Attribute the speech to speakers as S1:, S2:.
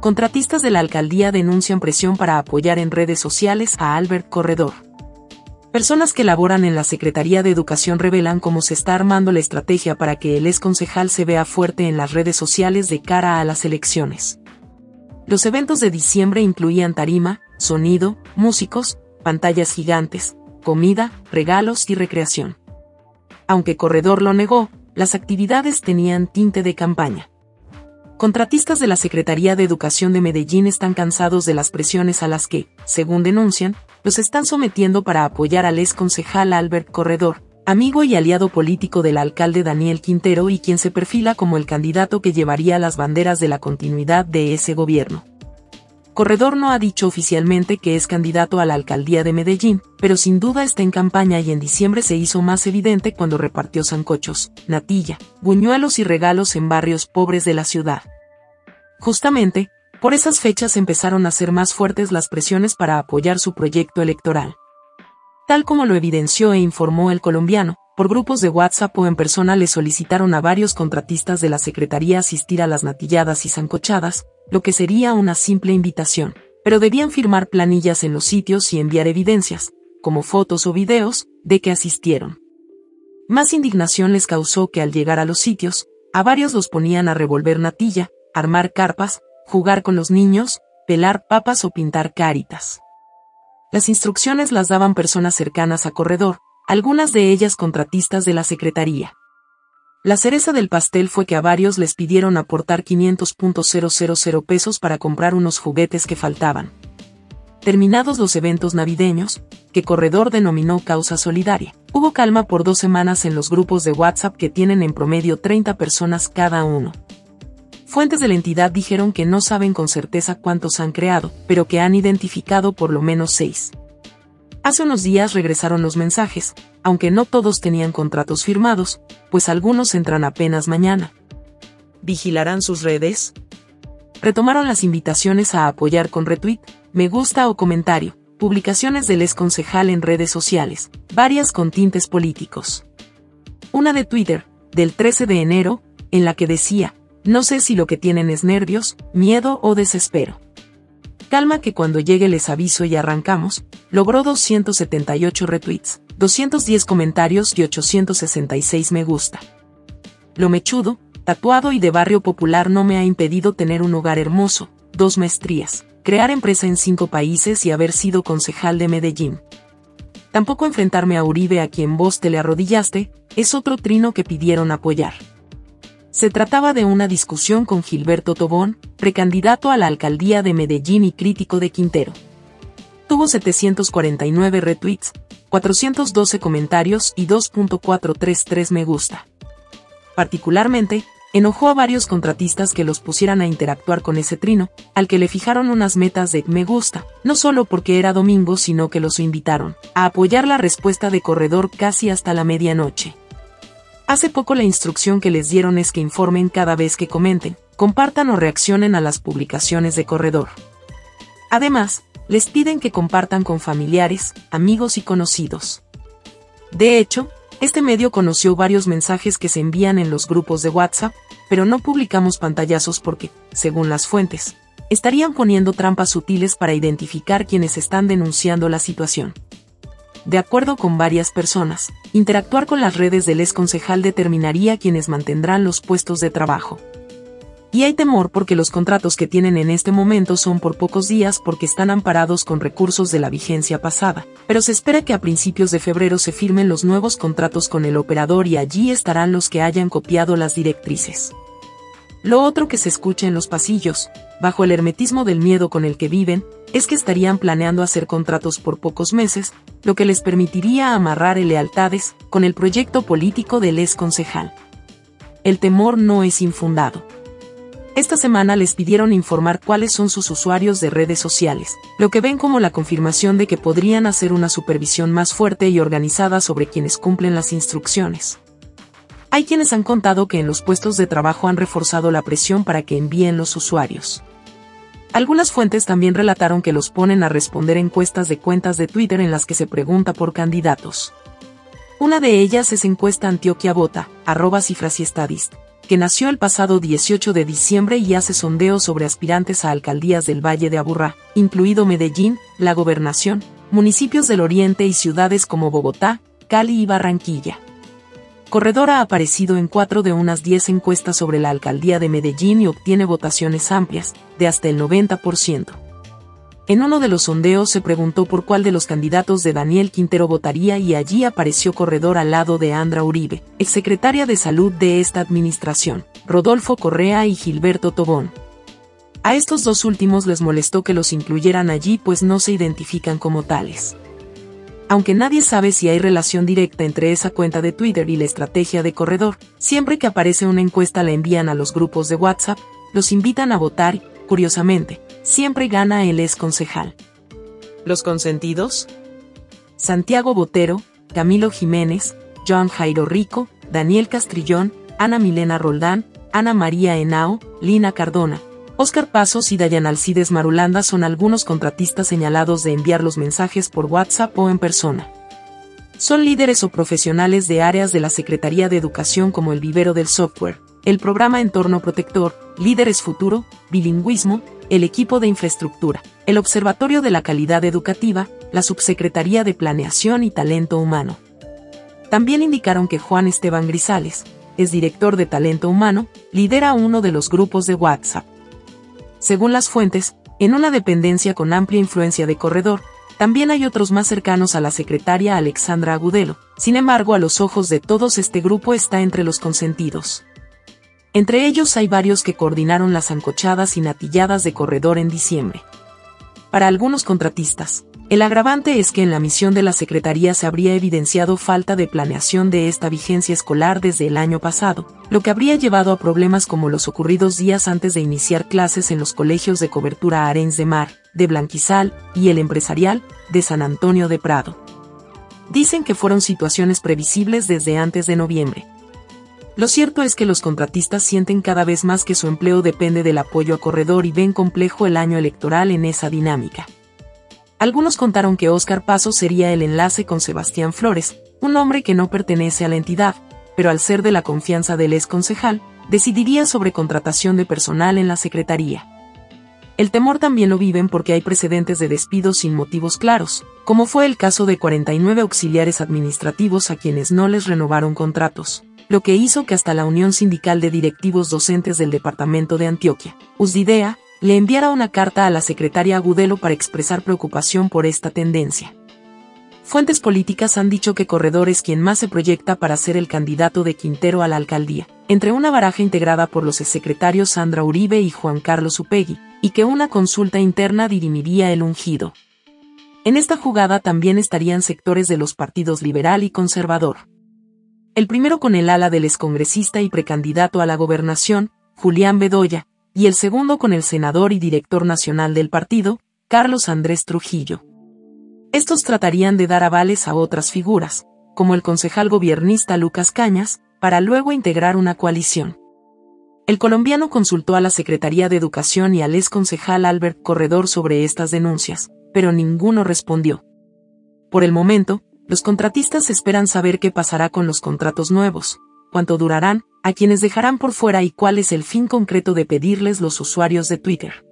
S1: Contratistas de la alcaldía denuncian presión para apoyar en redes sociales a Albert Corredor. Personas que laboran en la Secretaría de Educación revelan cómo se está armando la estrategia para que el ex concejal se vea fuerte en las redes sociales de cara a las elecciones. Los eventos de diciembre incluían tarima, sonido, músicos, pantallas gigantes, comida, regalos y recreación. Aunque Corredor lo negó, las actividades tenían tinte de campaña. Contratistas de la Secretaría de Educación de Medellín están cansados de las presiones a las que, según denuncian, los están sometiendo para apoyar al ex concejal Albert Corredor, amigo y aliado político del alcalde Daniel Quintero y quien se perfila como el candidato que llevaría las banderas de la continuidad de ese gobierno. Corredor no ha dicho oficialmente que es candidato a la alcaldía de Medellín, pero sin duda está en campaña y en diciembre se hizo más evidente cuando repartió zancochos, natilla, buñuelos y regalos en barrios pobres de la ciudad. Justamente, por esas fechas empezaron a ser más fuertes las presiones para apoyar su proyecto electoral. Tal como lo evidenció e informó el colombiano, por grupos de WhatsApp o en persona le solicitaron a varios contratistas de la Secretaría asistir a las natilladas y zancochadas, lo que sería una simple invitación, pero debían firmar planillas en los sitios y enviar evidencias, como fotos o videos, de que asistieron. Más indignación les causó que al llegar a los sitios, a varios los ponían a revolver natilla, armar carpas, jugar con los niños, pelar papas o pintar caritas. Las instrucciones las daban personas cercanas a Corredor, algunas de ellas contratistas de la Secretaría. La cereza del pastel fue que a varios les pidieron aportar 500.000 pesos para comprar unos juguetes que faltaban. Terminados los eventos navideños, que Corredor denominó causa solidaria, hubo calma por dos semanas en los grupos de WhatsApp que tienen en promedio 30 personas cada uno. Fuentes de la entidad dijeron que no saben con certeza cuántos han creado, pero que han identificado por lo menos seis. Hace unos días regresaron los mensajes, aunque no todos tenían contratos firmados, pues algunos entran apenas mañana. ¿Vigilarán sus redes? Retomaron las invitaciones a apoyar con retweet, me gusta o comentario, publicaciones del ex concejal en redes sociales, varias con tintes políticos. Una de Twitter, del 13 de enero, en la que decía, no sé si lo que tienen es nervios, miedo o desespero. Calma que cuando llegue les aviso y arrancamos, logró 278 retweets, 210 comentarios y 866 me gusta. Lo mechudo, tatuado y de barrio popular no me ha impedido tener un hogar hermoso, dos maestrías, crear empresa en cinco países y haber sido concejal de Medellín. Tampoco enfrentarme a Uribe a quien vos te le arrodillaste, es otro trino que pidieron apoyar. Se trataba de una discusión con Gilberto Tobón, precandidato a la alcaldía de Medellín y crítico de Quintero. Tuvo 749 retweets, 412 comentarios y 2.433 me gusta. Particularmente, enojó a varios contratistas que los pusieran a interactuar con ese trino, al que le fijaron unas metas de me gusta, no solo porque era domingo, sino que los invitaron a apoyar la respuesta de corredor casi hasta la medianoche. Hace poco la instrucción que les dieron es que informen cada vez que comenten, compartan o reaccionen a las publicaciones de Corredor. Además, les piden que compartan con familiares, amigos y conocidos. De hecho, este medio conoció varios mensajes que se envían en los grupos de WhatsApp, pero no publicamos pantallazos porque, según las fuentes, estarían poniendo trampas sutiles para identificar quienes están denunciando la situación. De acuerdo con varias personas, interactuar con las redes del ex concejal determinaría quienes mantendrán los puestos de trabajo. Y hay temor porque los contratos que tienen en este momento son por pocos días porque están amparados con recursos de la vigencia pasada, pero se espera que a principios de febrero se firmen los nuevos contratos con el operador y allí estarán los que hayan copiado las directrices. Lo otro que se escucha en los pasillos, bajo el hermetismo del miedo con el que viven, es que estarían planeando hacer contratos por pocos meses, lo que les permitiría amarrar lealtades con el proyecto político del ex concejal. El temor no es infundado. Esta semana les pidieron informar cuáles son sus usuarios de redes sociales, lo que ven como la confirmación de que podrían hacer una supervisión más fuerte y organizada sobre quienes cumplen las instrucciones. Hay quienes han contado que en los puestos de trabajo han reforzado la presión para que envíen los usuarios. Algunas fuentes también relataron que los ponen a responder encuestas de cuentas de Twitter en las que se pregunta por candidatos. Una de ellas es encuesta Antioquia Vota, arroba y estadist, que nació el pasado 18 de diciembre y hace sondeos sobre aspirantes a alcaldías del Valle de Aburrá, incluido Medellín, la Gobernación, municipios del Oriente y ciudades como Bogotá, Cali y Barranquilla. Corredor ha aparecido en cuatro de unas diez encuestas sobre la alcaldía de Medellín y obtiene votaciones amplias, de hasta el 90%. En uno de los sondeos se preguntó por cuál de los candidatos de Daniel Quintero votaría y allí apareció Corredor al lado de Andra Uribe, exsecretaria de Salud de esta administración, Rodolfo Correa y Gilberto Tobón. A estos dos últimos les molestó que los incluyeran allí pues no se identifican como tales. Aunque nadie sabe si hay relación directa entre esa cuenta de Twitter y la estrategia de Corredor, siempre que aparece una encuesta la envían a los grupos de WhatsApp, los invitan a votar, curiosamente, siempre gana el ex concejal. ¿Los consentidos? Santiago Botero, Camilo Jiménez, John Jairo Rico, Daniel Castrillón, Ana Milena Roldán, Ana María Henao, Lina Cardona, Oscar Pasos y Dayan Alcides Marulanda son algunos contratistas señalados de enviar los mensajes por WhatsApp o en persona. Son líderes o profesionales de áreas de la Secretaría de Educación como el vivero del software, el programa Entorno Protector, Líderes Futuro, Bilingüismo, el equipo de infraestructura, el Observatorio de la Calidad Educativa, la Subsecretaría de Planeación y Talento Humano. También indicaron que Juan Esteban Grisales, es director de Talento Humano, lidera uno de los grupos de WhatsApp. Según las fuentes, en una dependencia con amplia influencia de corredor, también hay otros más cercanos a la secretaria Alexandra Agudelo, sin embargo a los ojos de todos este grupo está entre los consentidos. Entre ellos hay varios que coordinaron las ancochadas y natilladas de corredor en diciembre. Para algunos contratistas, el agravante es que en la misión de la Secretaría se habría evidenciado falta de planeación de esta vigencia escolar desde el año pasado, lo que habría llevado a problemas como los ocurridos días antes de iniciar clases en los colegios de cobertura Arenys de Mar, de Blanquizal y el empresarial, de San Antonio de Prado. Dicen que fueron situaciones previsibles desde antes de noviembre, lo cierto es que los contratistas sienten cada vez más que su empleo depende del apoyo a corredor y ven complejo el año electoral en esa dinámica. Algunos contaron que Óscar Paso sería el enlace con Sebastián Flores, un hombre que no pertenece a la entidad, pero al ser de la confianza del ex concejal, decidiría sobre contratación de personal en la Secretaría. El temor también lo viven porque hay precedentes de despidos sin motivos claros, como fue el caso de 49 auxiliares administrativos a quienes no les renovaron contratos lo que hizo que hasta la Unión Sindical de Directivos Docentes del Departamento de Antioquia, USDIDEA, le enviara una carta a la secretaria Agudelo para expresar preocupación por esta tendencia. Fuentes políticas han dicho que Corredor es quien más se proyecta para ser el candidato de Quintero a la alcaldía, entre una baraja integrada por los secretarios Sandra Uribe y Juan Carlos Upegui, y que una consulta interna dirimiría el ungido. En esta jugada también estarían sectores de los partidos liberal y conservador el primero con el ala del excongresista y precandidato a la gobernación, Julián Bedoya, y el segundo con el senador y director nacional del partido, Carlos Andrés Trujillo. Estos tratarían de dar avales a otras figuras, como el concejal gobiernista Lucas Cañas, para luego integrar una coalición. El colombiano consultó a la Secretaría de Educación y al ex concejal Albert Corredor sobre estas denuncias, pero ninguno respondió. Por el momento, los contratistas esperan saber qué pasará con los contratos nuevos, cuánto durarán, a quienes dejarán por fuera y cuál es el fin concreto de pedirles los usuarios de Twitter.